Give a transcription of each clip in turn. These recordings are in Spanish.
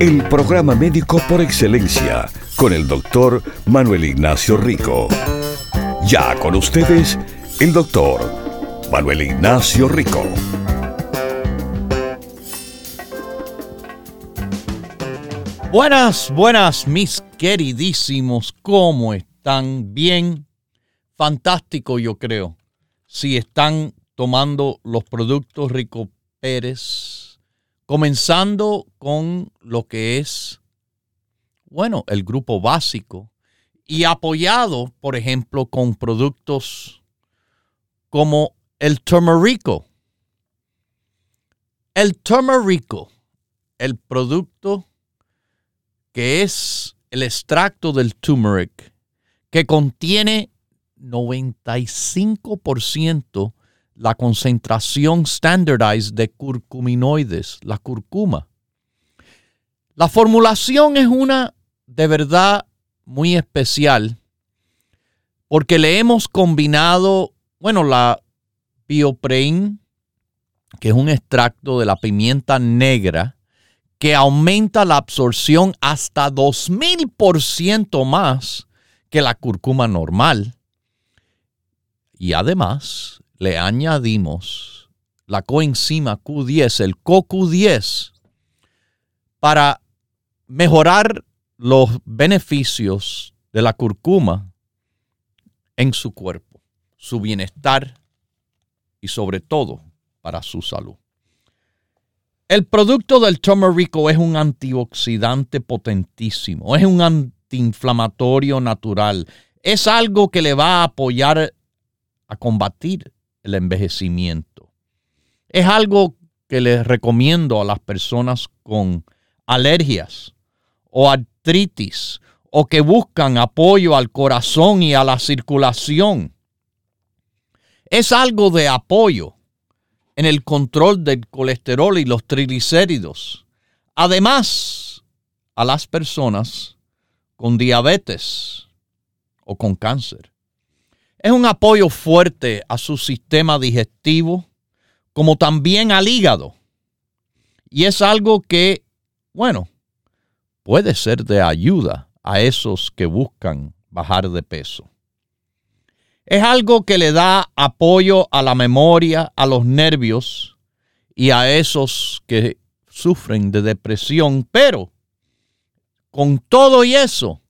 El programa médico por excelencia con el doctor Manuel Ignacio Rico. Ya con ustedes, el doctor Manuel Ignacio Rico. Buenas, buenas, mis queridísimos, ¿cómo están? Bien, fantástico yo creo. Si están tomando los productos Rico Pérez, comenzando con lo que es bueno, el grupo básico y apoyado, por ejemplo, con productos como el turmerico. El turmerico, el producto que es el extracto del turmeric, que contiene 95% la concentración standardized de curcuminoides, la curcuma. La formulación es una de verdad muy especial porque le hemos combinado, bueno, la bioprein, que es un extracto de la pimienta negra, que aumenta la absorción hasta 2000% más que la curcuma normal. Y además le añadimos la coenzima Q10, el CoQ10, para mejorar los beneficios de la curcuma en su cuerpo, su bienestar y sobre todo para su salud. El producto del turmerico es un antioxidante potentísimo, es un antiinflamatorio natural, es algo que le va a apoyar a combatir el envejecimiento. Es algo que les recomiendo a las personas con alergias o artritis o que buscan apoyo al corazón y a la circulación. Es algo de apoyo en el control del colesterol y los triglicéridos. Además, a las personas con diabetes o con cáncer. Es un apoyo fuerte a su sistema digestivo, como también al hígado. Y es algo que, bueno, puede ser de ayuda a esos que buscan bajar de peso. Es algo que le da apoyo a la memoria, a los nervios y a esos que sufren de depresión, pero con todo y eso,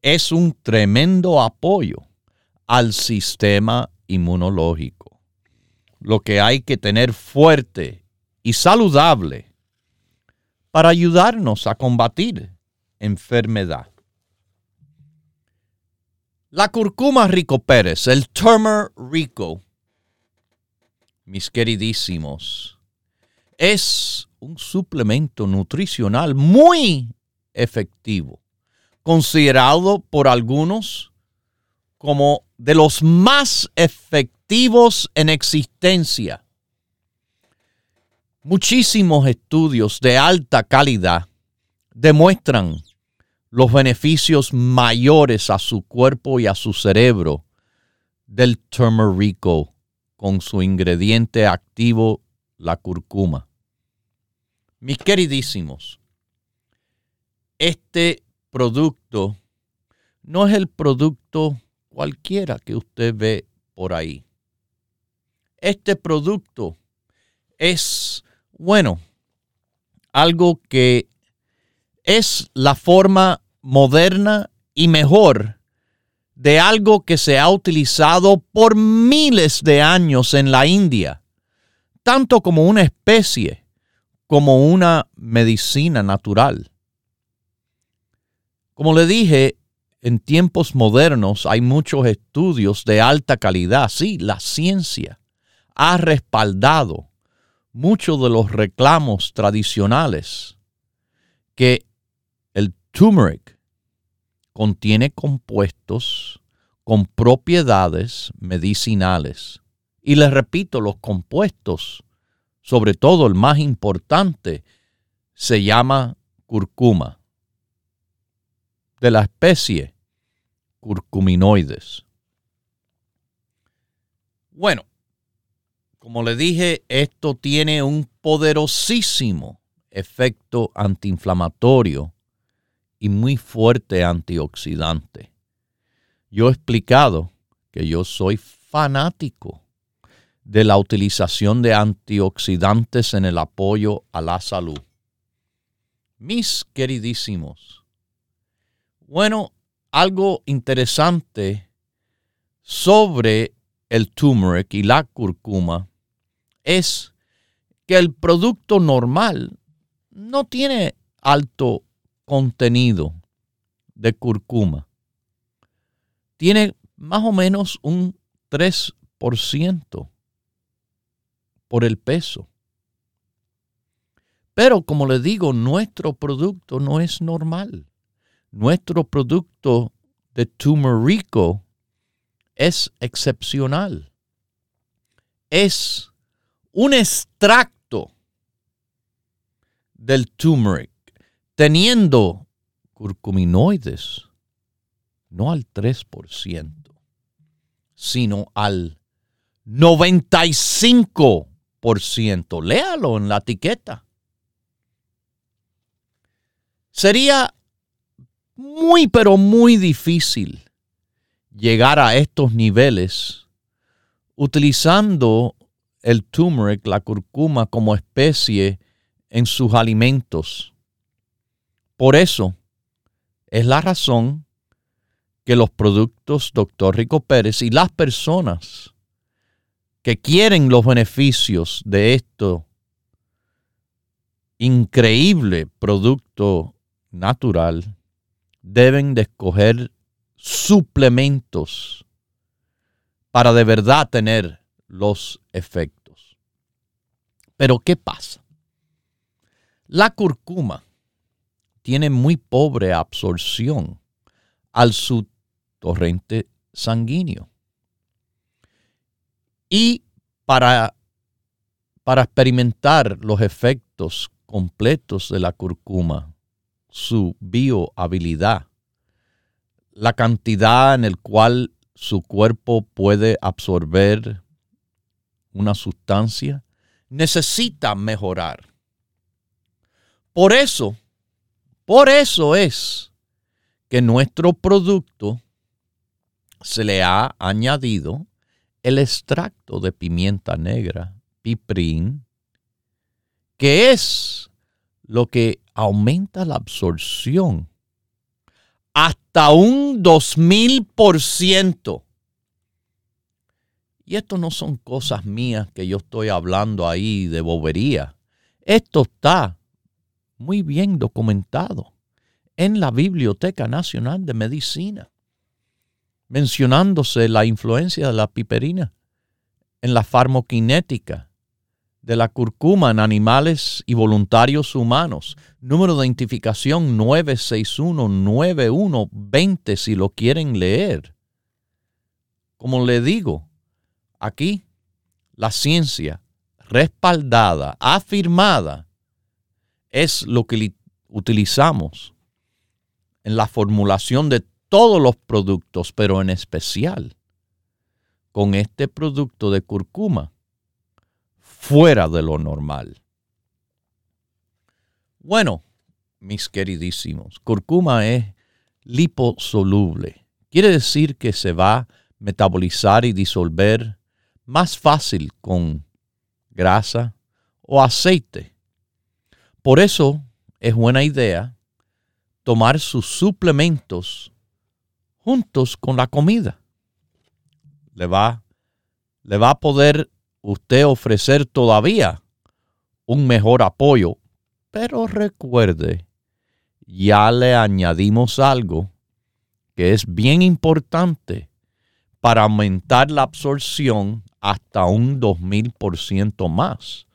es un tremendo apoyo al sistema inmunológico. Lo que hay que tener fuerte y saludable para ayudarnos a combatir enfermedad. La curcuma Rico Pérez, el Turmer Rico, mis queridísimos, es un suplemento nutricional muy efectivo, considerado por algunos como de los más efectivos en existencia Muchísimos estudios de alta calidad demuestran los beneficios mayores a su cuerpo y a su cerebro del turmerico con su ingrediente activo, la curcuma. Mis queridísimos, este producto no es el producto cualquiera que usted ve por ahí. Este producto es bueno, algo que es la forma moderna y mejor de algo que se ha utilizado por miles de años en la India, tanto como una especie como una medicina natural. Como le dije, en tiempos modernos hay muchos estudios de alta calidad. Sí, la ciencia ha respaldado muchos de los reclamos tradicionales que el turmeric contiene compuestos con propiedades medicinales. Y les repito, los compuestos, sobre todo el más importante, se llama curcuma, de la especie curcuminoides. Bueno, como le dije, esto tiene un poderosísimo efecto antiinflamatorio y muy fuerte antioxidante. Yo he explicado que yo soy fanático de la utilización de antioxidantes en el apoyo a la salud. Mis queridísimos, bueno, algo interesante sobre el turmeric y la cúrcuma es que el producto normal no tiene alto contenido de curcuma. Tiene más o menos un 3% por el peso. Pero como le digo, nuestro producto no es normal. Nuestro producto de turmerico es excepcional. Es un extracto del turmeric teniendo curcuminoides no al 3%, sino al 95%. Léalo en la etiqueta. Sería muy, pero muy difícil llegar a estos niveles utilizando el turmeric, la curcuma, como especie en sus alimentos. Por eso es la razón que los productos Dr. Rico Pérez y las personas que quieren los beneficios de esto increíble producto natural deben de escoger suplementos para de verdad tener los efectos. Pero ¿qué pasa? La curcuma tiene muy pobre absorción al su torrente sanguíneo. Y para, para experimentar los efectos completos de la curcuma, su biohabilidad, la cantidad en el cual su cuerpo puede absorber una sustancia, necesita mejorar. Por eso, por eso es que nuestro producto se le ha añadido el extracto de pimienta negra, piprín, que es lo que aumenta la absorción hasta un 2000%. Y esto no son cosas mías que yo estoy hablando ahí de bobería. Esto está muy bien documentado en la Biblioteca Nacional de Medicina, mencionándose la influencia de la piperina en la farmoquinética de la curcuma en animales y voluntarios humanos. Número de identificación 9619120 si lo quieren leer. Como le digo, aquí la ciencia respaldada, afirmada, es lo que utilizamos en la formulación de todos los productos, pero en especial con este producto de curcuma fuera de lo normal. Bueno, mis queridísimos, curcuma es liposoluble. Quiere decir que se va a metabolizar y disolver más fácil con grasa o aceite. Por eso es buena idea tomar sus suplementos juntos con la comida. Le va, le va a poder usted ofrecer todavía un mejor apoyo. Pero recuerde, ya le añadimos algo que es bien importante para aumentar la absorción hasta un 2000% más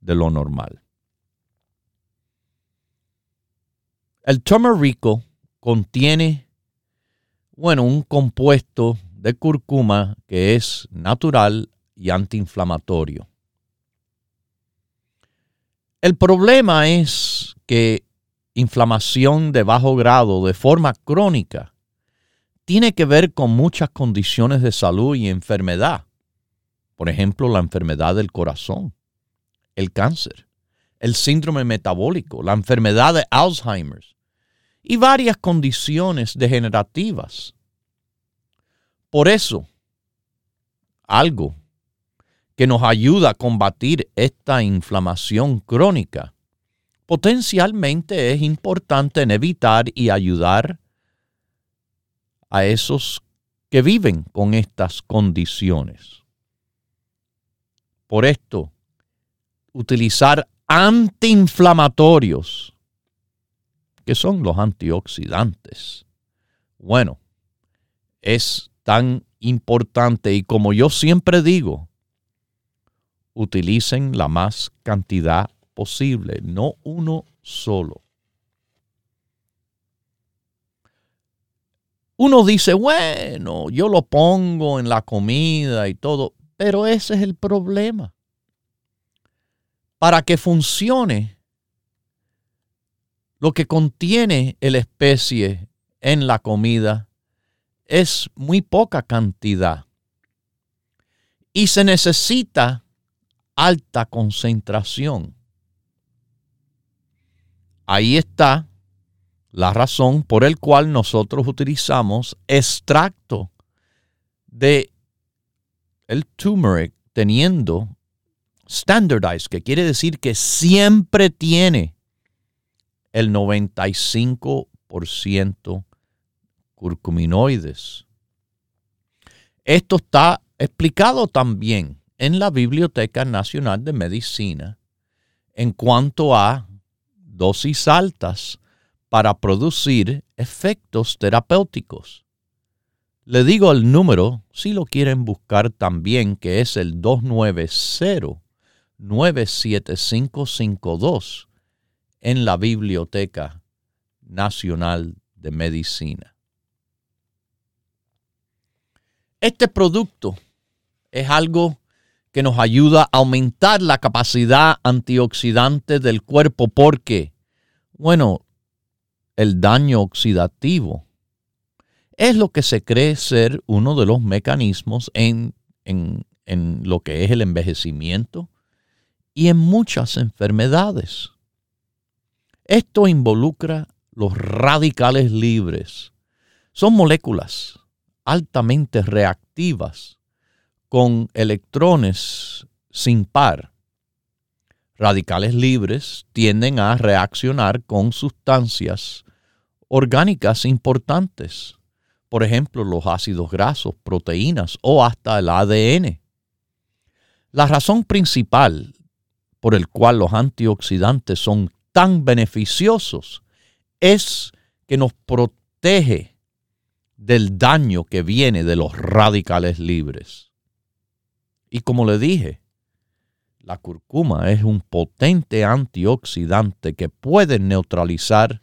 de lo normal. El turmerico contiene Bueno, un compuesto de curcuma que es natural y antiinflamatorio. El problema es que inflamación de bajo grado de forma crónica tiene que ver con muchas condiciones de salud y enfermedad. Por ejemplo, la enfermedad del corazón, el cáncer, el síndrome metabólico, la enfermedad de Alzheimer y varias condiciones degenerativas. Por eso, algo que nos ayuda a combatir esta inflamación crónica, potencialmente es importante en evitar y ayudar a esos que viven con estas condiciones. Por esto, utilizar antiinflamatorios, que son los antioxidantes. Bueno, es tan importante y como yo siempre digo, utilicen la más cantidad posible, no uno solo. Uno dice, bueno, yo lo pongo en la comida y todo, pero ese es el problema. Para que funcione, lo que contiene la especie en la comida es muy poca cantidad. Y se necesita alta concentración. Ahí está la razón por el cual nosotros utilizamos extracto de el turmeric teniendo standardized, que quiere decir que siempre tiene el 95% curcuminoides. Esto está explicado también en la Biblioteca Nacional de Medicina en cuanto a dosis altas para producir efectos terapéuticos. Le digo el número si lo quieren buscar también, que es el 290-97552 en la Biblioteca Nacional de Medicina. Este producto es algo que nos ayuda a aumentar la capacidad antioxidante del cuerpo porque, bueno, el daño oxidativo es lo que se cree ser uno de los mecanismos en, en, en lo que es el envejecimiento y en muchas enfermedades. Esto involucra los radicales libres. Son moléculas altamente reactivas con electrones sin par. Radicales libres tienden a reaccionar con sustancias orgánicas importantes, por ejemplo los ácidos grasos, proteínas o hasta el ADN. La razón principal por el cual los antioxidantes son tan beneficiosos es que nos protege del daño que viene de los radicales libres. Y como le dije, la curcuma es un potente antioxidante que puede neutralizar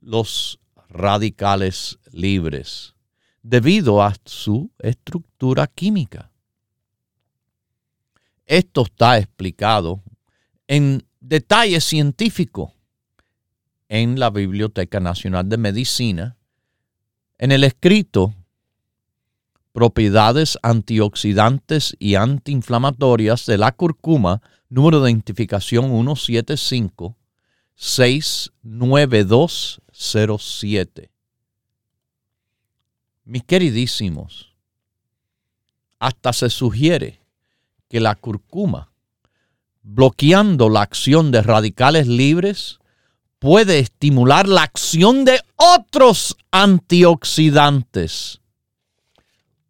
los radicales libres debido a su estructura química. Esto está explicado en detalle científico en la Biblioteca Nacional de Medicina, en el escrito Propiedades antioxidantes y antiinflamatorias de la curcuma, número de identificación 175 69207. Mis queridísimos, hasta se sugiere que la curcuma, bloqueando la acción de radicales libres, puede estimular la acción de otros antioxidantes.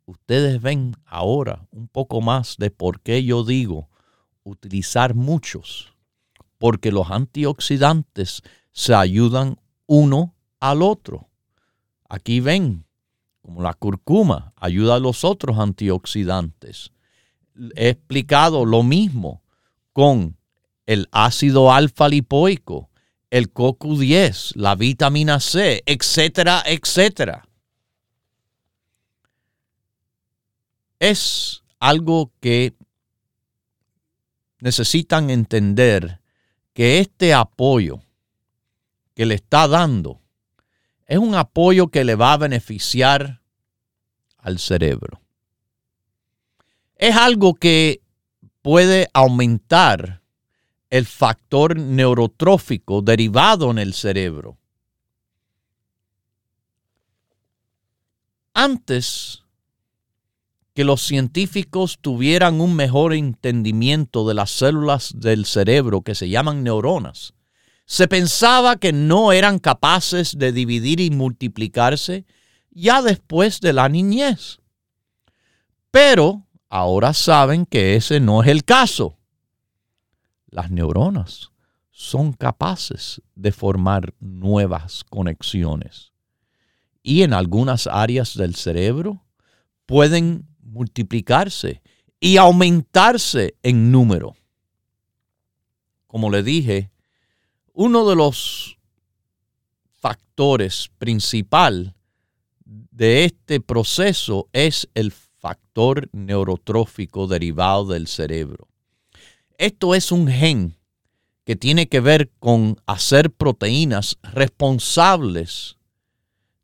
Ustedes ven ahora un poco más de por qué yo digo utilizar muchos porque los antioxidantes se ayudan uno al otro. Aquí ven, como la curcuma ayuda a los otros antioxidantes. He explicado lo mismo con el ácido alfa lipoico, el CoQ10, la vitamina C, etcétera, etcétera. Es algo que necesitan entender que este apoyo que le está dando es un apoyo que le va a beneficiar al cerebro. Es algo que puede aumentar el factor neurotrófico derivado en el cerebro. Antes que los científicos tuvieran un mejor entendimiento de las células del cerebro que se llaman neuronas, se pensaba que no eran capaces de dividir y multiplicarse ya después de la niñez. Pero ahora saben que ese no es el caso. Las neuronas son capaces de formar nuevas conexiones. Y en algunas áreas del cerebro pueden multiplicarse y aumentarse en número. Como le dije, uno de los factores principal de este proceso es el factor neurotrófico derivado del cerebro. Esto es un gen que tiene que ver con hacer proteínas responsables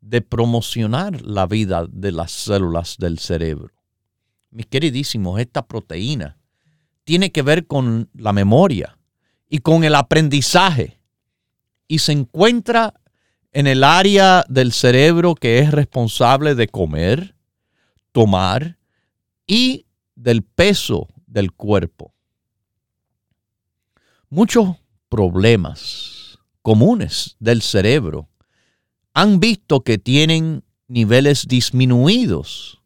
de promocionar la vida de las células del cerebro mis queridísimos, esta proteína tiene que ver con la memoria y con el aprendizaje y se encuentra en el área del cerebro que es responsable de comer, tomar y del peso del cuerpo. Muchos problemas comunes del cerebro han visto que tienen niveles disminuidos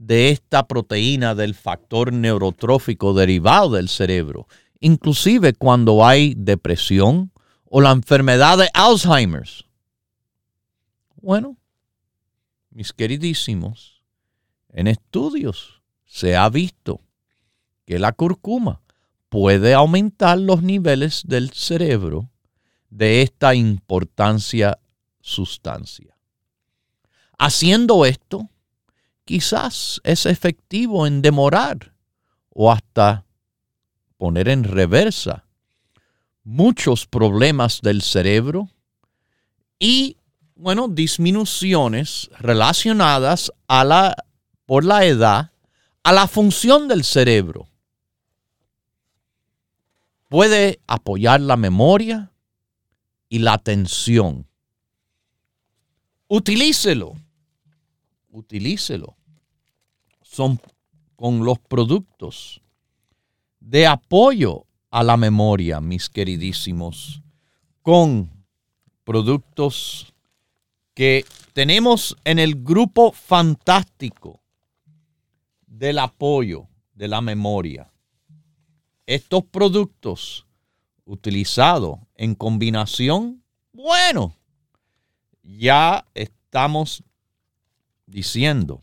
de esta proteína del factor neurotrófico derivado del cerebro, inclusive cuando hay depresión o la enfermedad de Alzheimer's. Bueno, mis queridísimos, en estudios se ha visto que la curcuma puede aumentar los niveles del cerebro de esta importancia sustancia. Haciendo esto, quizás es efectivo en demorar o hasta poner en reversa muchos problemas del cerebro y, bueno, disminuciones relacionadas a la, por la edad a la función del cerebro. Puede apoyar la memoria y la atención. Utilícelo. Utilícelo son con los productos de apoyo a la memoria, mis queridísimos, con productos que tenemos en el grupo fantástico del apoyo de la memoria. Estos productos utilizados en combinación, bueno, ya estamos diciendo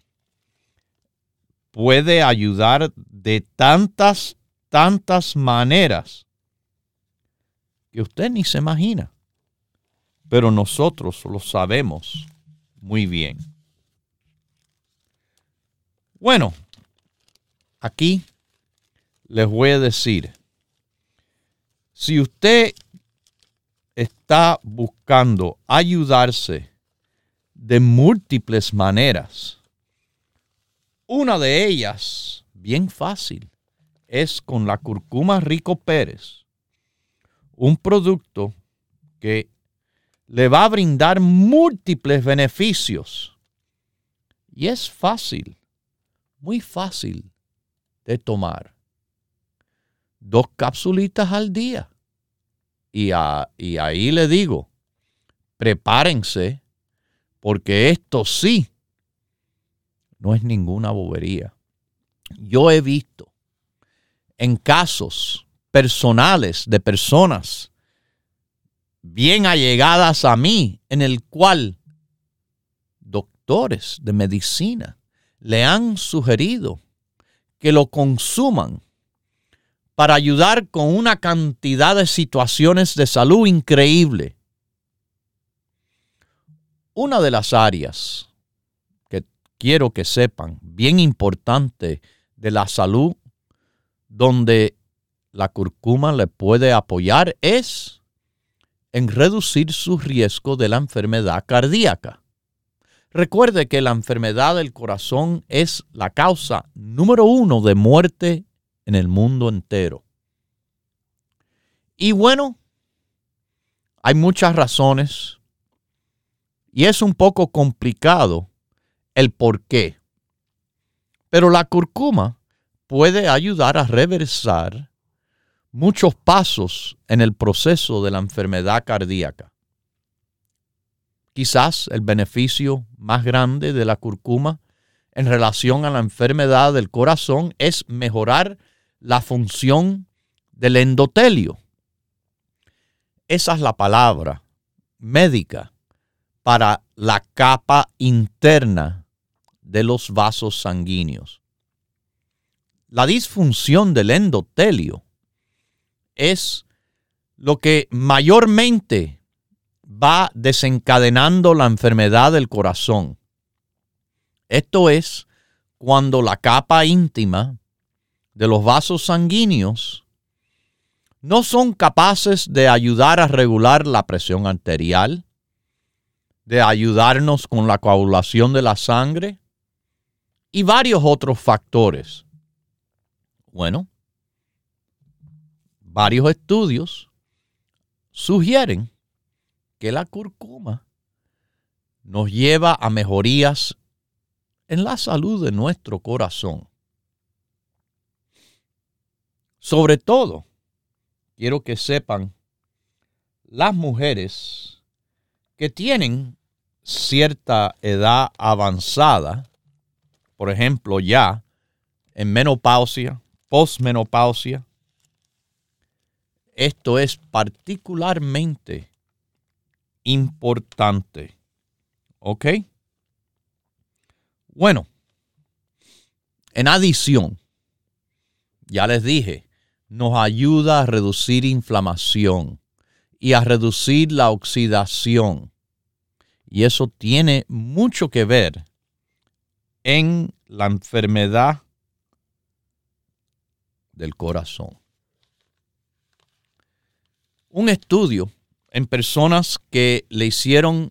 puede ayudar de tantas, tantas maneras que usted ni se imagina. Pero nosotros lo sabemos muy bien. Bueno, aquí les voy a decir, si usted está buscando ayudarse de múltiples maneras, una de ellas, bien fácil, es con la curcuma Rico Pérez, un producto que le va a brindar múltiples beneficios. Y es fácil, muy fácil de tomar. Dos capsulitas al día. Y, y ahí le digo, prepárense, porque esto sí no es ninguna bobería. Yo he visto en casos personales de personas bien allegadas a mí, en el cual doctores de medicina le han sugerido que lo consuman para ayudar con una cantidad de situaciones de salud increíble. Una de las áreas quiero que sepan, bien importante de la salud, donde la curcuma le puede apoyar es en reducir su riesgo de la enfermedad cardíaca. Recuerde que la enfermedad del corazón es la causa número uno de muerte en el mundo entero. Y bueno, hay muchas razones y es un poco complicado el por qué. Pero la curcuma puede ayudar a reversar muchos pasos en el proceso de la enfermedad cardíaca. Quizás el beneficio más grande de la curcuma en relación a la enfermedad del corazón es mejorar la función del endotelio. Esa es la palabra médica para la capa interna de los vasos sanguíneos. La disfunción del endotelio es lo que mayormente va desencadenando la enfermedad del corazón. Esto es cuando la capa íntima de los vasos sanguíneos no son capaces de ayudar a regular la presión arterial, de ayudarnos con la coagulación de la sangre y varios otros factores. Bueno, varios estudios sugieren que la curcuma nos lleva a mejorías en la salud de nuestro corazón. Sobre todo, quiero que sepan las mujeres que tienen cierta edad avanzada, por ejemplo, ya en menopausia, posmenopausia, esto es particularmente importante. ¿Ok? Bueno, en adición, ya les dije, nos ayuda a reducir inflamación y a reducir la oxidación. Y eso tiene mucho que ver en la enfermedad del corazón. Un estudio en personas que le hicieron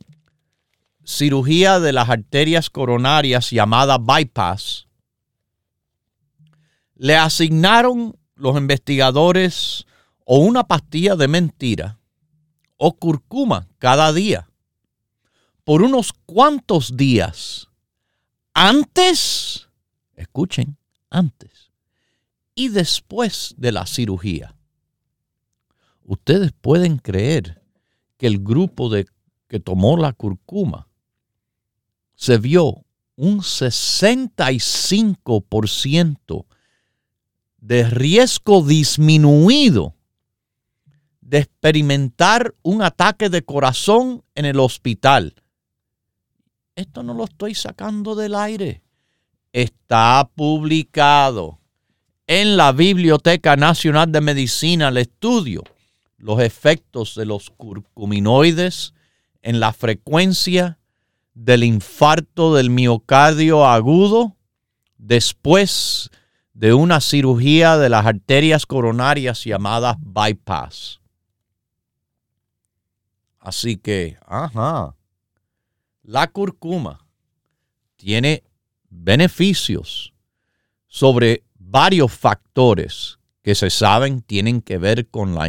cirugía de las arterias coronarias llamada bypass, le asignaron los investigadores o una pastilla de mentira o curcuma cada día por unos cuantos días antes, escuchen, antes y después de la cirugía. Ustedes pueden creer que el grupo de, que tomó la curcuma se vio un 65% de riesgo disminuido de experimentar un ataque de corazón en el hospital. Esto no lo estoy sacando del aire. Está publicado en la Biblioteca Nacional de Medicina el estudio, los efectos de los curcuminoides en la frecuencia del infarto del miocardio agudo después de una cirugía de las arterias coronarias llamadas bypass. Así que, ajá, la curcuma tiene beneficios sobre varios factores que se saben tienen que ver con la,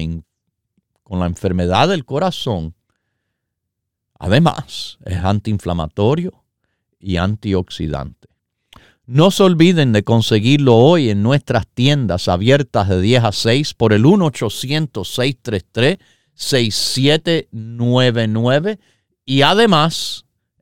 con la enfermedad del corazón. Además, es antiinflamatorio y antioxidante. No se olviden de conseguirlo hoy en nuestras tiendas abiertas de 10 a 6 por el 1-800-633-6799 y además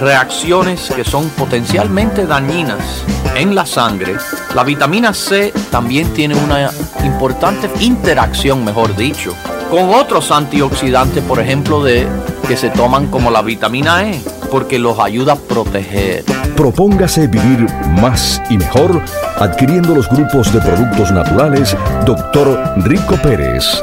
reacciones que son potencialmente dañinas en la sangre. La vitamina C también tiene una importante interacción, mejor dicho, con otros antioxidantes, por ejemplo, de que se toman como la vitamina E, porque los ayuda a proteger. Propóngase vivir más y mejor adquiriendo los grupos de productos naturales Dr. Rico Pérez.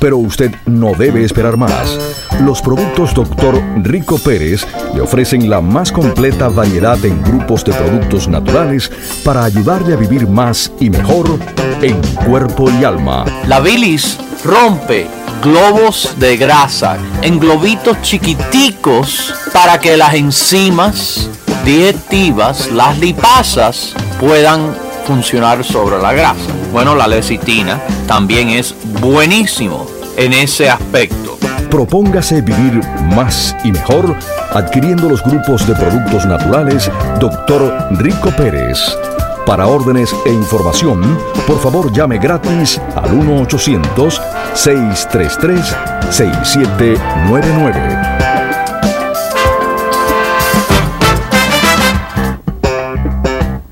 Pero usted no debe esperar más. Los productos Dr. Rico Pérez le ofrecen la más completa variedad en grupos de productos naturales para ayudarle a vivir más y mejor en cuerpo y alma. La bilis rompe globos de grasa en globitos chiquiticos para que las enzimas digestivas, las lipasas, puedan funcionar sobre la grasa. Bueno, la lecitina también es buenísimo en ese aspecto. Propóngase vivir más y mejor adquiriendo los grupos de productos naturales Dr. Rico Pérez. Para órdenes e información, por favor llame gratis al 1-800-633-6799.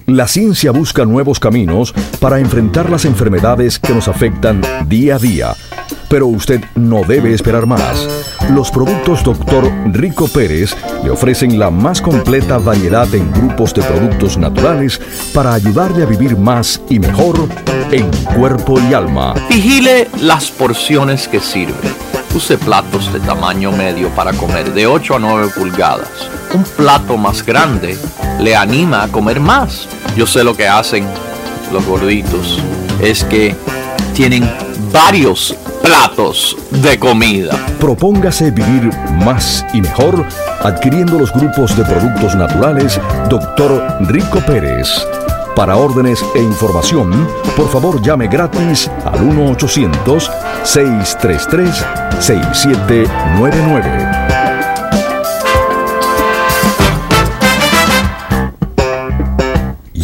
La ciencia busca nuevos caminos para enfrentar las enfermedades que nos afectan día a día. Pero usted no debe esperar más. Los productos Dr. Rico Pérez le ofrecen la más completa variedad en grupos de productos naturales para ayudarle a vivir más y mejor en cuerpo y alma. Vigile las porciones que sirve. Use platos de tamaño medio para comer de 8 a 9 pulgadas. Un plato más grande le anima a comer más. Yo sé lo que hacen los gorditos. Es que tienen varios platos de comida. Propóngase vivir más y mejor adquiriendo los grupos de productos naturales Dr. Rico Pérez. Para órdenes e información, por favor llame gratis al 1-800-633-6799.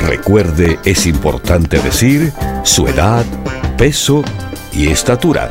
Recuerde, es importante decir su edad, peso y estatura.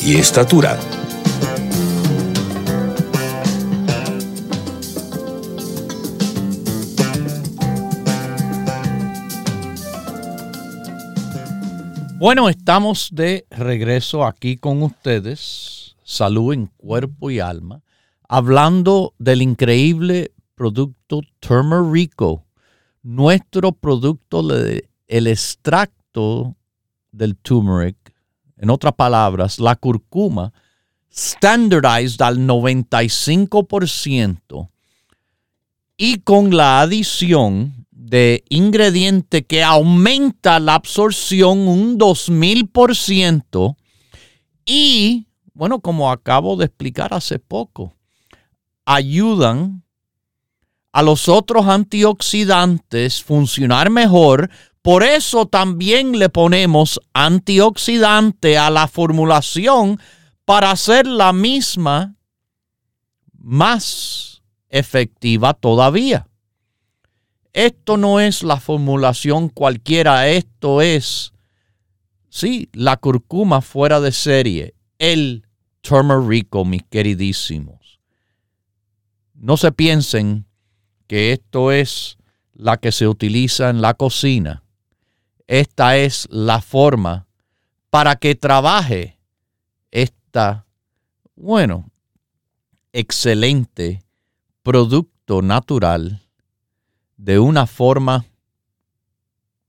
y estatura. Bueno, estamos de regreso aquí con ustedes, salud en cuerpo y alma, hablando del increíble producto Turmerico, nuestro producto el extracto del turmeric, en otras palabras, la curcuma, standardized al 95% y con la adición de ingrediente que aumenta la absorción un 2000% y, bueno, como acabo de explicar hace poco, ayudan a los otros antioxidantes funcionar mejor. Por eso también le ponemos antioxidante a la formulación para hacer la misma más efectiva todavía. Esto no es la formulación cualquiera, esto es, sí, la curcuma fuera de serie, el turmerico, mis queridísimos. No se piensen que esto es la que se utiliza en la cocina. Esta es la forma para que trabaje esta, bueno, excelente producto natural de una forma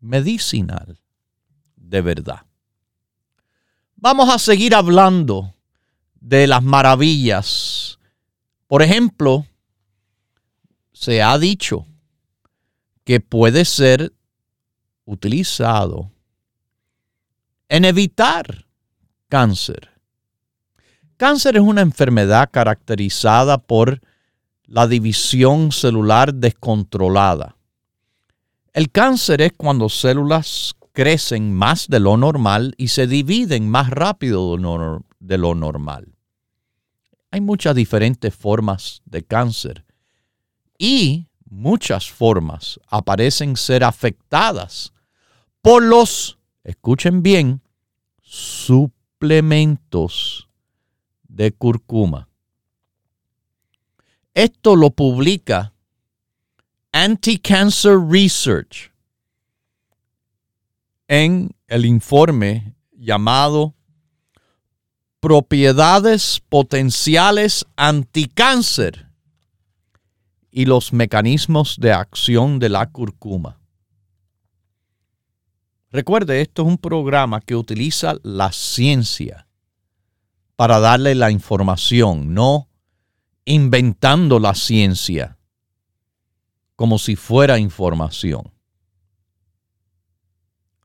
medicinal de verdad. Vamos a seguir hablando de las maravillas. Por ejemplo, se ha dicho que puede ser utilizado en evitar cáncer. Cáncer es una enfermedad caracterizada por la división celular descontrolada. El cáncer es cuando células crecen más de lo normal y se dividen más rápido de lo normal. Hay muchas diferentes formas de cáncer y muchas formas aparecen ser afectadas por los, escuchen bien, suplementos de curcuma. Esto lo publica Anti-Cancer Research en el informe llamado Propiedades potenciales anticáncer y los mecanismos de acción de la curcuma. Recuerde, esto es un programa que utiliza la ciencia para darle la información, no inventando la ciencia como si fuera información.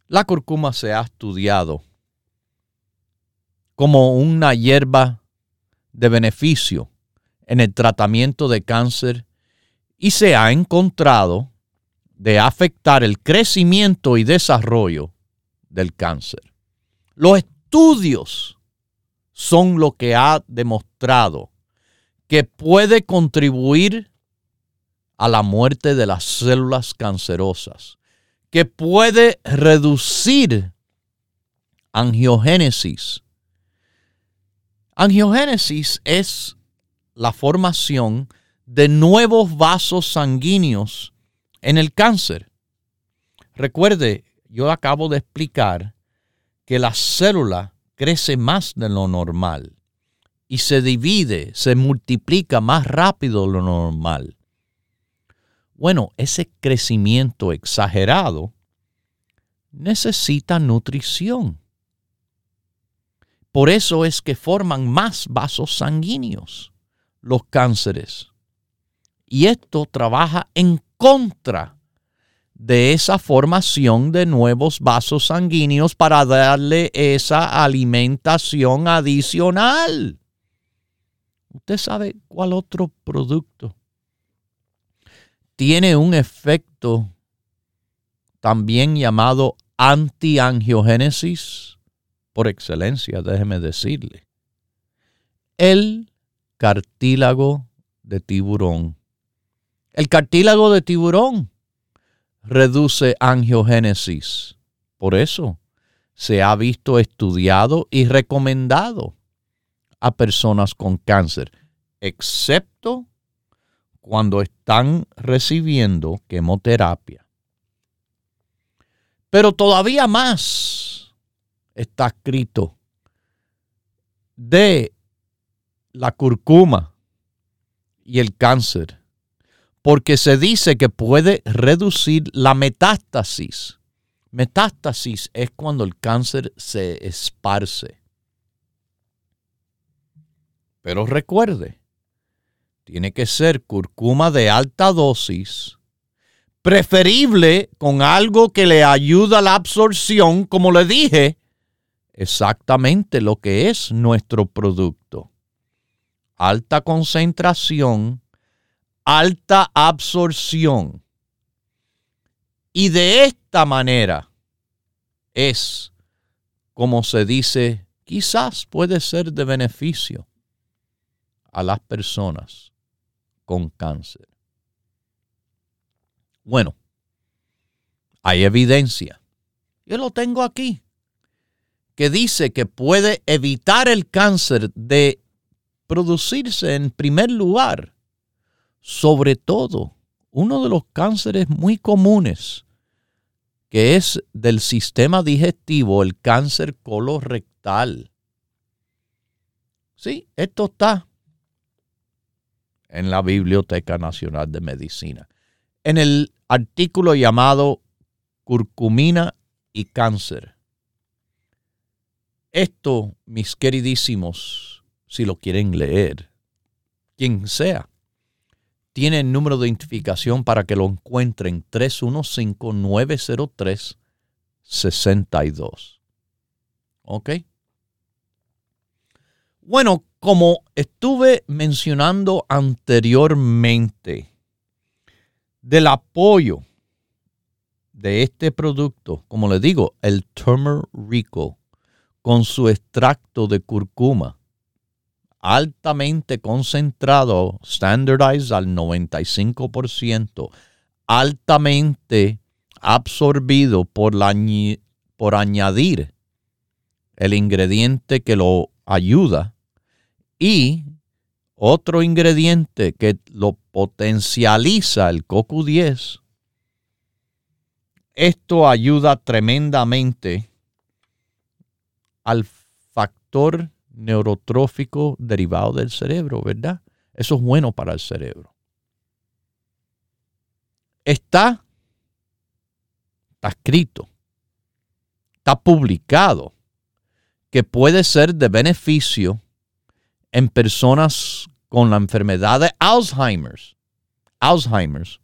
La curcuma se ha estudiado como una hierba de beneficio en el tratamiento de cáncer y se ha encontrado de afectar el crecimiento y desarrollo del cáncer. Los estudios son lo que ha demostrado que puede contribuir a la muerte de las células cancerosas, que puede reducir angiogénesis. Angiogénesis es la formación de nuevos vasos sanguíneos en el cáncer. Recuerde, yo acabo de explicar que la célula crece más de lo normal y se divide, se multiplica más rápido de lo normal. Bueno, ese crecimiento exagerado necesita nutrición. Por eso es que forman más vasos sanguíneos los cánceres. Y esto trabaja en contra de esa formación de nuevos vasos sanguíneos para darle esa alimentación adicional. ¿Usted sabe cuál otro producto tiene un efecto también llamado antiangiogénesis por excelencia, déjeme decirle. El cartílago de tiburón. El cartílago de tiburón reduce angiogénesis. Por eso se ha visto estudiado y recomendado a personas con cáncer, excepto cuando están recibiendo quimioterapia. Pero todavía más está escrito de la curcuma y el cáncer, porque se dice que puede reducir la metástasis. Metástasis es cuando el cáncer se esparce. Pero recuerde, tiene que ser curcuma de alta dosis, preferible con algo que le ayuda a la absorción, como le dije, exactamente lo que es nuestro producto. Alta concentración, alta absorción. Y de esta manera es como se dice, quizás puede ser de beneficio a las personas con cáncer. Bueno, hay evidencia. Yo lo tengo aquí, que dice que puede evitar el cáncer de producirse en primer lugar, sobre todo uno de los cánceres muy comunes, que es del sistema digestivo, el cáncer colorectal. Sí, esto está en la Biblioteca Nacional de Medicina. En el artículo llamado Curcumina y Cáncer. Esto, mis queridísimos, si lo quieren leer, quien sea, tiene el número de identificación para que lo encuentren 315-903-62. ¿Ok? Bueno, como estuve mencionando anteriormente, del apoyo de este producto, como le digo, el Rico, con su extracto de curcuma, altamente concentrado, standardized al 95%, altamente absorbido por, la, por añadir el ingrediente que lo ayuda y otro ingrediente que lo potencializa el CoQ10, esto ayuda tremendamente al factor neurotrófico derivado del cerebro, ¿verdad? Eso es bueno para el cerebro. Está, está escrito, está publicado que puede ser de beneficio en personas con la enfermedad de Alzheimer's. Alzheimer's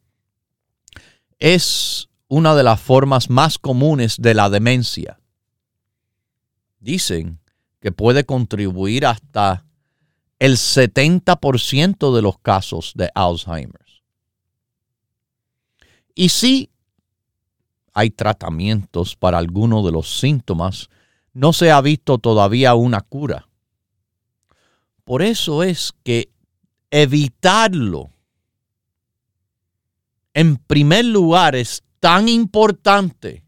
es una de las formas más comunes de la demencia. Dicen que puede contribuir hasta el 70% de los casos de Alzheimer's. Y si hay tratamientos para algunos de los síntomas, no se ha visto todavía una cura. Por eso es que evitarlo en primer lugar es tan importante.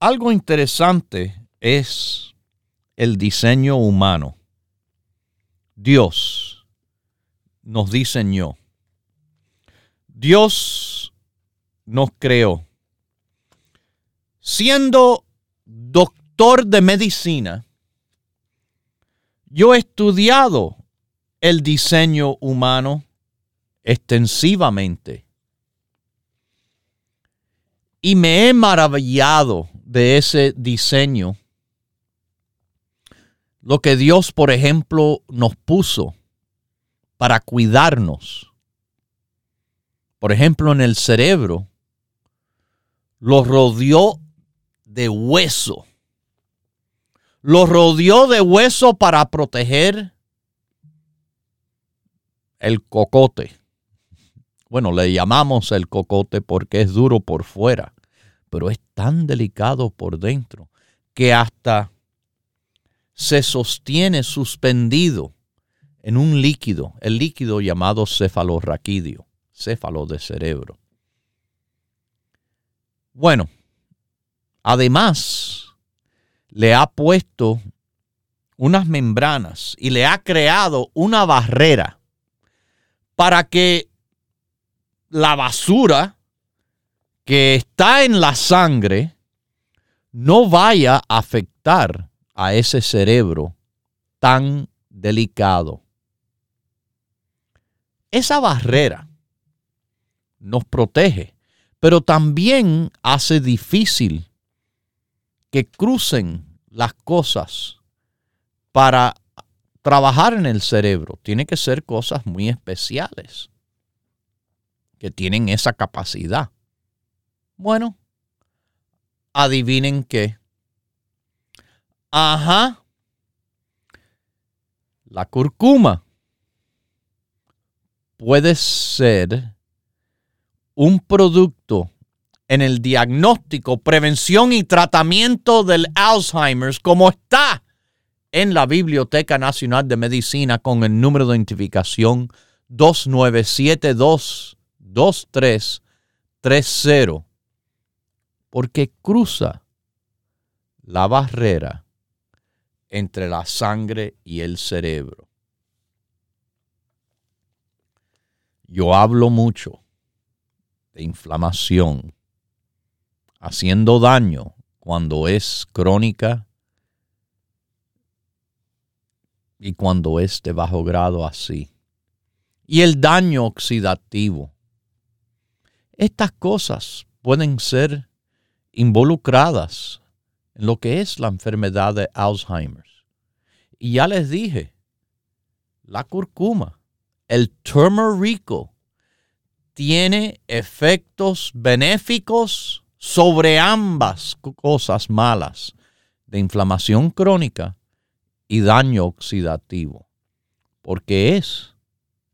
Algo interesante es el diseño humano. Dios nos diseñó. Dios nos creó. Siendo doctor de medicina, yo he estudiado el diseño humano extensivamente y me he maravillado de ese diseño. Lo que Dios, por ejemplo, nos puso para cuidarnos. Por ejemplo, en el cerebro, lo rodeó de hueso lo rodeó de hueso para proteger el cocote, Bueno, le llamamos el cocote porque es duro por fuera, pero es tan delicado por dentro que hasta se sostiene suspendido en un líquido, el líquido llamado cefalorraquídeo, céfalo de cerebro. Bueno, además le ha puesto unas membranas y le ha creado una barrera para que la basura que está en la sangre no vaya a afectar a ese cerebro tan delicado. Esa barrera nos protege, pero también hace difícil que crucen las cosas para trabajar en el cerebro. Tiene que ser cosas muy especiales que tienen esa capacidad. Bueno, adivinen qué. Ajá. La curcuma puede ser un producto en el diagnóstico, prevención y tratamiento del Alzheimer, como está en la Biblioteca Nacional de Medicina con el número de identificación 29722330, porque cruza la barrera entre la sangre y el cerebro. Yo hablo mucho de inflamación, haciendo daño cuando es crónica y cuando es de bajo grado así. Y el daño oxidativo. Estas cosas pueden ser involucradas en lo que es la enfermedad de Alzheimer. Y ya les dije, la curcuma, el turmerico, tiene efectos benéficos sobre ambas cosas malas de inflamación crónica y daño oxidativo. Porque es,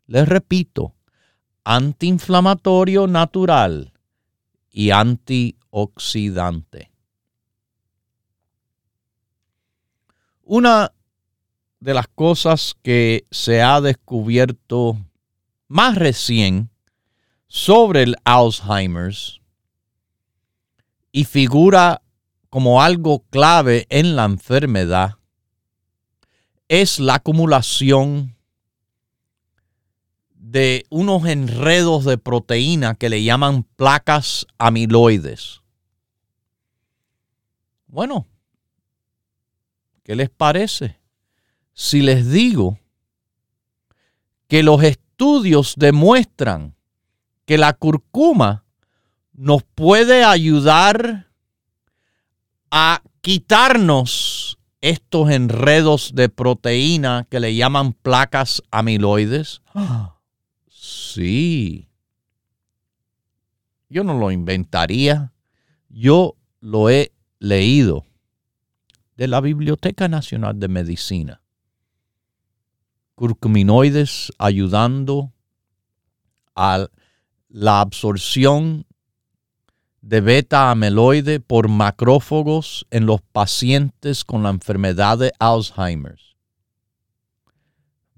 les repito, antiinflamatorio natural y antioxidante. Una de las cosas que se ha descubierto más recién sobre el Alzheimer's y figura como algo clave en la enfermedad es la acumulación de unos enredos de proteína que le llaman placas amiloides. Bueno, ¿Qué les parece? Si les digo que los estudios demuestran que la curcuma nos puede ayudar a quitarnos estos enredos de proteína que le llaman placas amiloides? Sí. Yo no lo inventaría. Yo lo he leído de la Biblioteca Nacional de Medicina. Curcuminoides ayudando a la absorción de beta amiloide por macrófagos en los pacientes con la enfermedad de Alzheimer.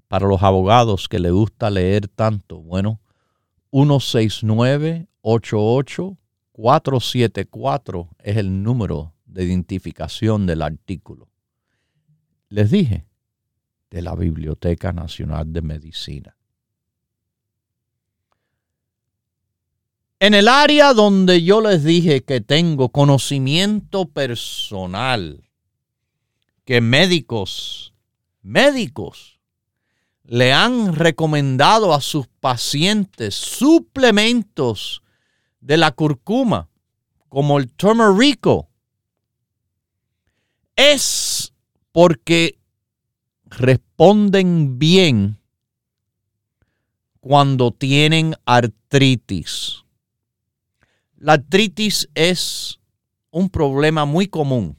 Para los abogados que les gusta leer tanto, bueno, 169 88 474 es el número de identificación del artículo. Les dije, de la Biblioteca Nacional de Medicina. En el área donde yo les dije que tengo conocimiento personal, que médicos, médicos, le han recomendado a sus pacientes suplementos de la curcuma, como el turmerico, es porque responden bien cuando tienen artritis. La artritis es un problema muy común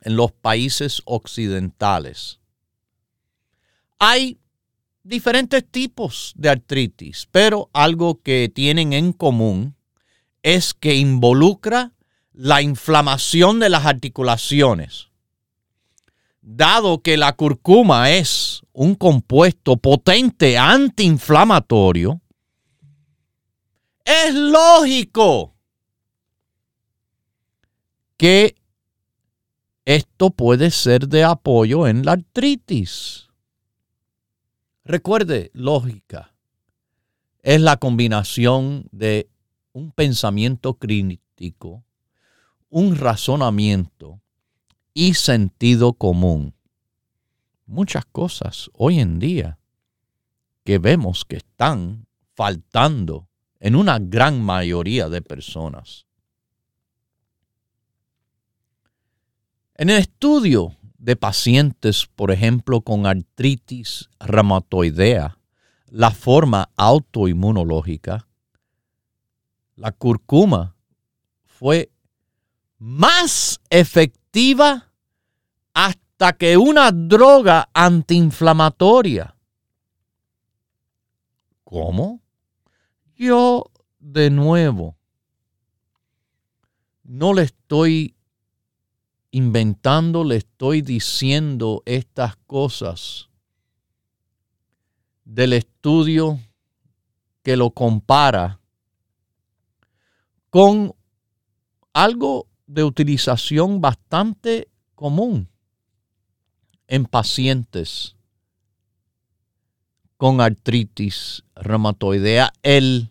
en los países occidentales. Hay diferentes tipos de artritis, pero algo que tienen en común es que involucra la inflamación de las articulaciones. Dado que la curcuma es un compuesto potente antiinflamatorio, es lógico que esto puede ser de apoyo en la artritis. Recuerde, lógica es la combinación de un pensamiento crítico, un razonamiento y sentido común. Muchas cosas hoy en día que vemos que están faltando en una gran mayoría de personas. En el estudio de pacientes, por ejemplo, con artritis reumatoidea, la forma autoinmunológica, la curcuma fue más efectiva hasta que una droga antiinflamatoria. ¿Cómo? Yo, de nuevo, no le estoy inventando, le estoy diciendo estas cosas del estudio que lo compara con algo de utilización bastante común en pacientes con artritis reumatoidea, el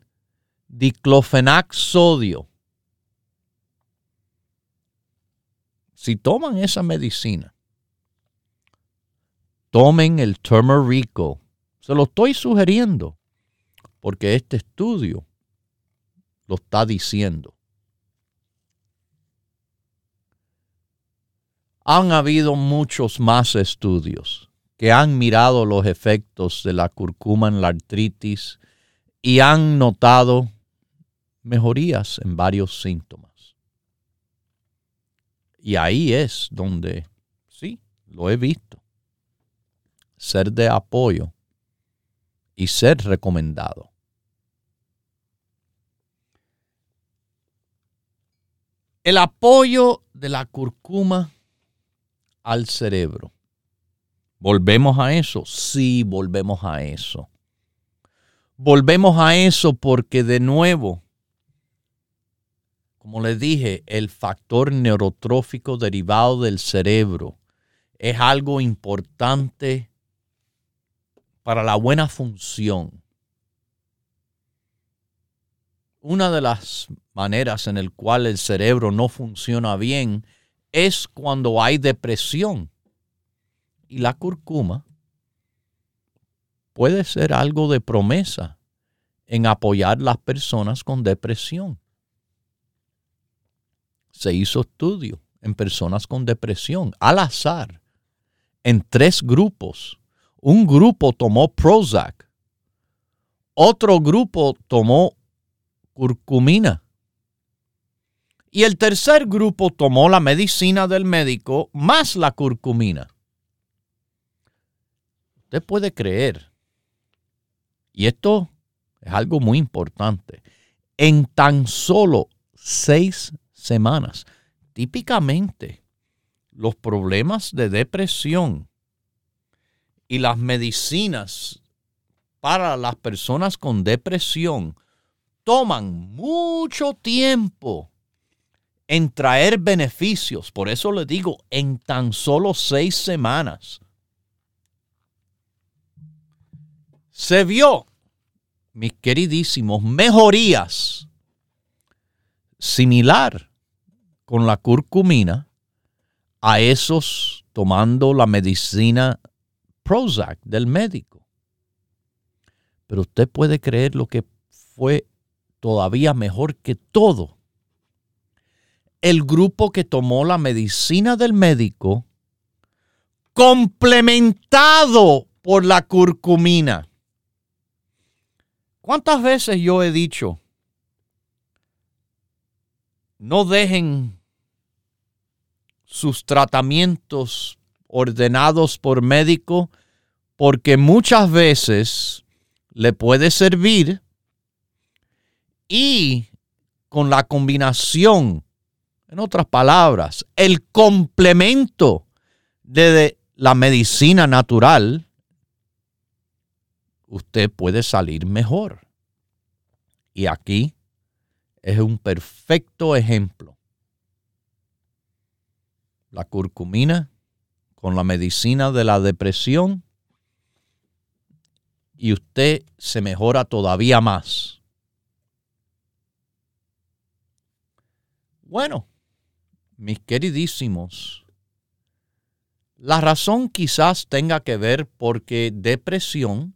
diclofenac sodio. si toman esa medicina, tomen el turmerico. Se lo estoy sugiriendo porque este estudio lo está diciendo. Han habido muchos más estudios que han mirado los efectos de la curcuma en la artritis y han notado mejorías en varios síntomas. Y ahí es donde, sí, lo he visto, ser de apoyo y ser recomendado. El apoyo de la curcuma al cerebro. ¿Volvemos a eso? Sí, volvemos a eso. Volvemos a eso porque de nuevo como les dije, el factor neurotrófico derivado del cerebro es algo importante para la buena función. Una de las maneras en el cual el cerebro no funciona bien es cuando hay depresión. Y la curcuma puede ser algo de promesa en apoyar las personas con depresión se hizo estudio en personas con depresión al azar en tres grupos. Un grupo tomó Prozac, otro grupo tomó curcumina y el tercer grupo tomó la medicina del médico más la curcumina. Usted puede creer, y esto es algo muy importante, en tan solo seis semanas. Típicamente, los problemas de depresión y las medicinas para las personas con depresión toman mucho tiempo en traer beneficios. Por eso le digo, en tan solo seis semanas. Se vio, mis queridísimos, mejorías similar con la curcumina a esos tomando la medicina Prozac del médico. Pero usted puede creer lo que fue todavía mejor que todo. El grupo que tomó la medicina del médico complementado por la curcumina. ¿Cuántas veces yo he dicho no dejen sus tratamientos ordenados por médico porque muchas veces le puede servir y con la combinación, en otras palabras, el complemento de la medicina natural, usted puede salir mejor. Y aquí es un perfecto ejemplo. La curcumina con la medicina de la depresión y usted se mejora todavía más. Bueno, mis queridísimos, la razón quizás tenga que ver porque depresión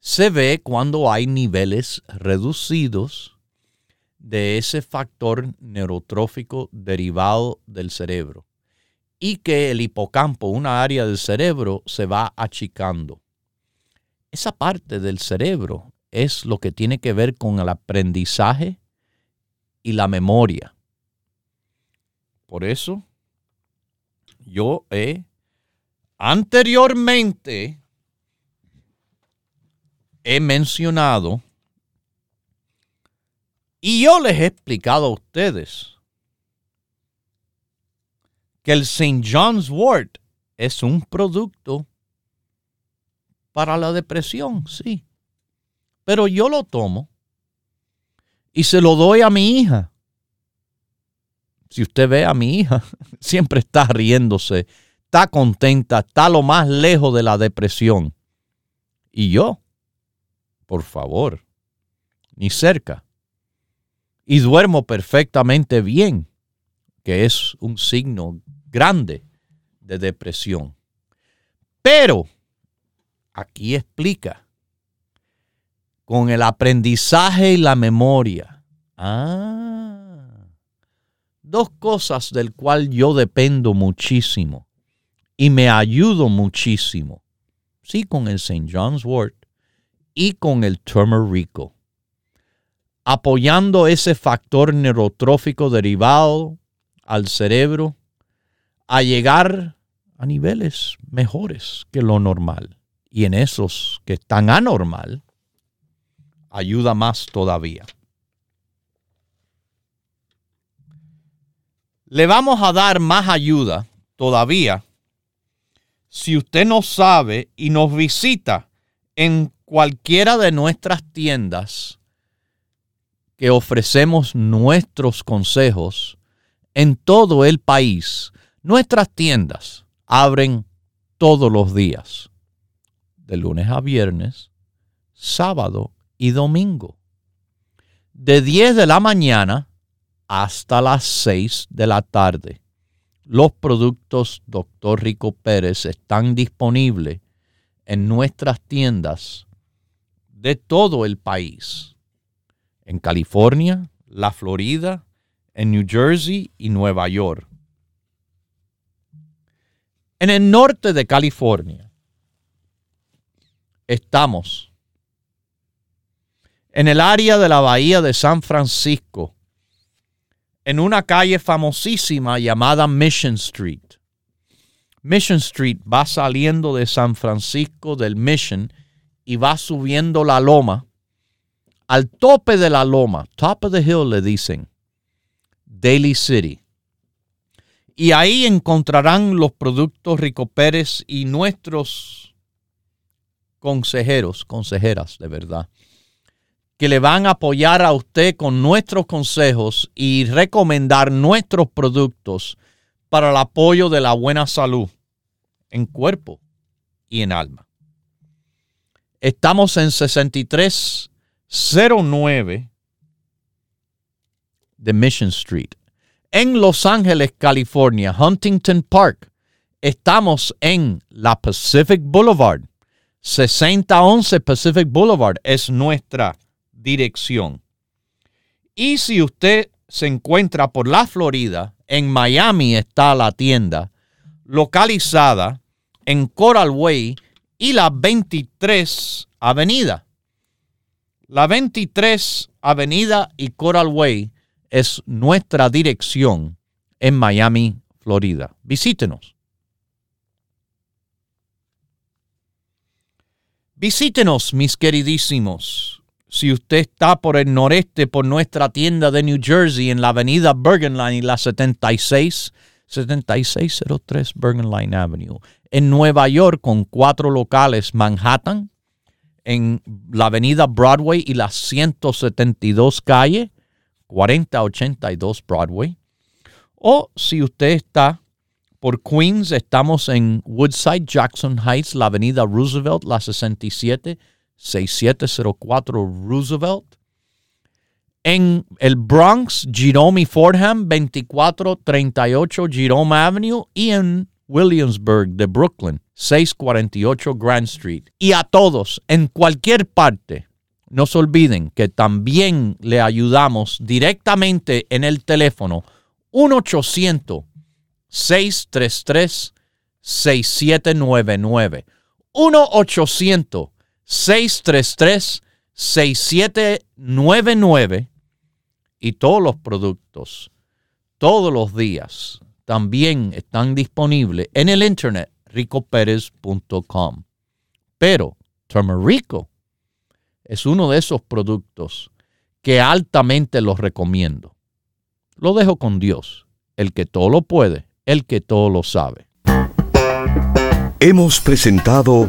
se ve cuando hay niveles reducidos de ese factor neurotrófico derivado del cerebro y que el hipocampo, una área del cerebro, se va achicando. Esa parte del cerebro es lo que tiene que ver con el aprendizaje y la memoria. Por eso, yo he anteriormente he mencionado y yo les he explicado a ustedes que el St. John's Wort es un producto para la depresión, sí. Pero yo lo tomo y se lo doy a mi hija. Si usted ve a mi hija, siempre está riéndose, está contenta, está lo más lejos de la depresión. Y yo, por favor, ni cerca y duermo perfectamente bien, que es un signo grande de depresión. Pero aquí explica, con el aprendizaje y la memoria. Ah, dos cosas del cual yo dependo muchísimo y me ayudo muchísimo. Sí, con el St. John's Wort y con el Turmerico apoyando ese factor neurotrófico derivado al cerebro a llegar a niveles mejores que lo normal. Y en esos que están anormal, ayuda más todavía. Le vamos a dar más ayuda todavía si usted no sabe y nos visita en cualquiera de nuestras tiendas que ofrecemos nuestros consejos en todo el país. Nuestras tiendas abren todos los días, de lunes a viernes, sábado y domingo, de 10 de la mañana hasta las 6 de la tarde. Los productos Dr. Rico Pérez están disponibles en nuestras tiendas de todo el país en California, la Florida, en New Jersey y Nueva York. En el norte de California estamos en el área de la bahía de San Francisco, en una calle famosísima llamada Mission Street. Mission Street va saliendo de San Francisco del Mission y va subiendo la loma al tope de la loma, top of the hill le dicen, Daily City. Y ahí encontrarán los productos Rico Pérez y nuestros consejeros, consejeras de verdad, que le van a apoyar a usted con nuestros consejos y recomendar nuestros productos para el apoyo de la buena salud en cuerpo y en alma. Estamos en 63 09 de Mission Street. En Los Ángeles, California, Huntington Park, estamos en la Pacific Boulevard. 6011 Pacific Boulevard es nuestra dirección. Y si usted se encuentra por la Florida, en Miami está la tienda localizada en Coral Way y la 23 Avenida. La 23 Avenida y Coral Way es nuestra dirección en Miami, Florida. Visítenos. Visítenos, mis queridísimos. Si usted está por el noreste, por nuestra tienda de New Jersey, en la avenida Bergen Line y la 76, 7603 Bergen Line Avenue. En Nueva York, con cuatro locales, Manhattan, en la avenida Broadway y la 172 calle, 4082 Broadway. O si usted está por Queens, estamos en Woodside, Jackson Heights, la avenida Roosevelt, la 67, 6704 Roosevelt. En el Bronx, Jerome y Fordham, 2438 Jerome Avenue. Y en Williamsburg de Brooklyn, 648 Grand Street. Y a todos, en cualquier parte, no se olviden que también le ayudamos directamente en el teléfono 1-800-633-6799. 1-800-633-6799. Y todos los productos, todos los días, también están disponibles en el internet ricoperez.com. Pero Turmerico es uno de esos productos que altamente los recomiendo. Lo dejo con Dios, el que todo lo puede, el que todo lo sabe. Hemos presentado